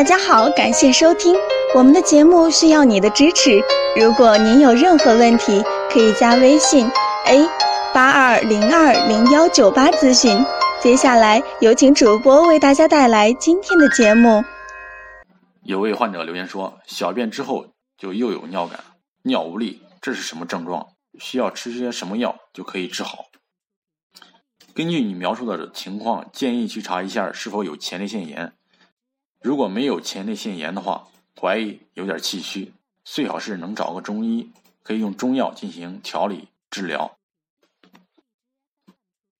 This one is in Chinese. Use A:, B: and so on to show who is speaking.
A: 大家好，感谢收听我们的节目，需要你的支持。如果您有任何问题，可以加微信 a 八二零二零幺九八咨询。接下来有请主播为大家带来今天的节目。
B: 有位患者留言说，小便之后就又有尿感、尿无力，这是什么症状？需要吃些什么药就可以治好？根据你描述的情况，建议去查一下是否有前列腺炎。如果没有前列腺炎的话，怀疑有点气虚，最好是能找个中医，可以用中药进行调理治疗。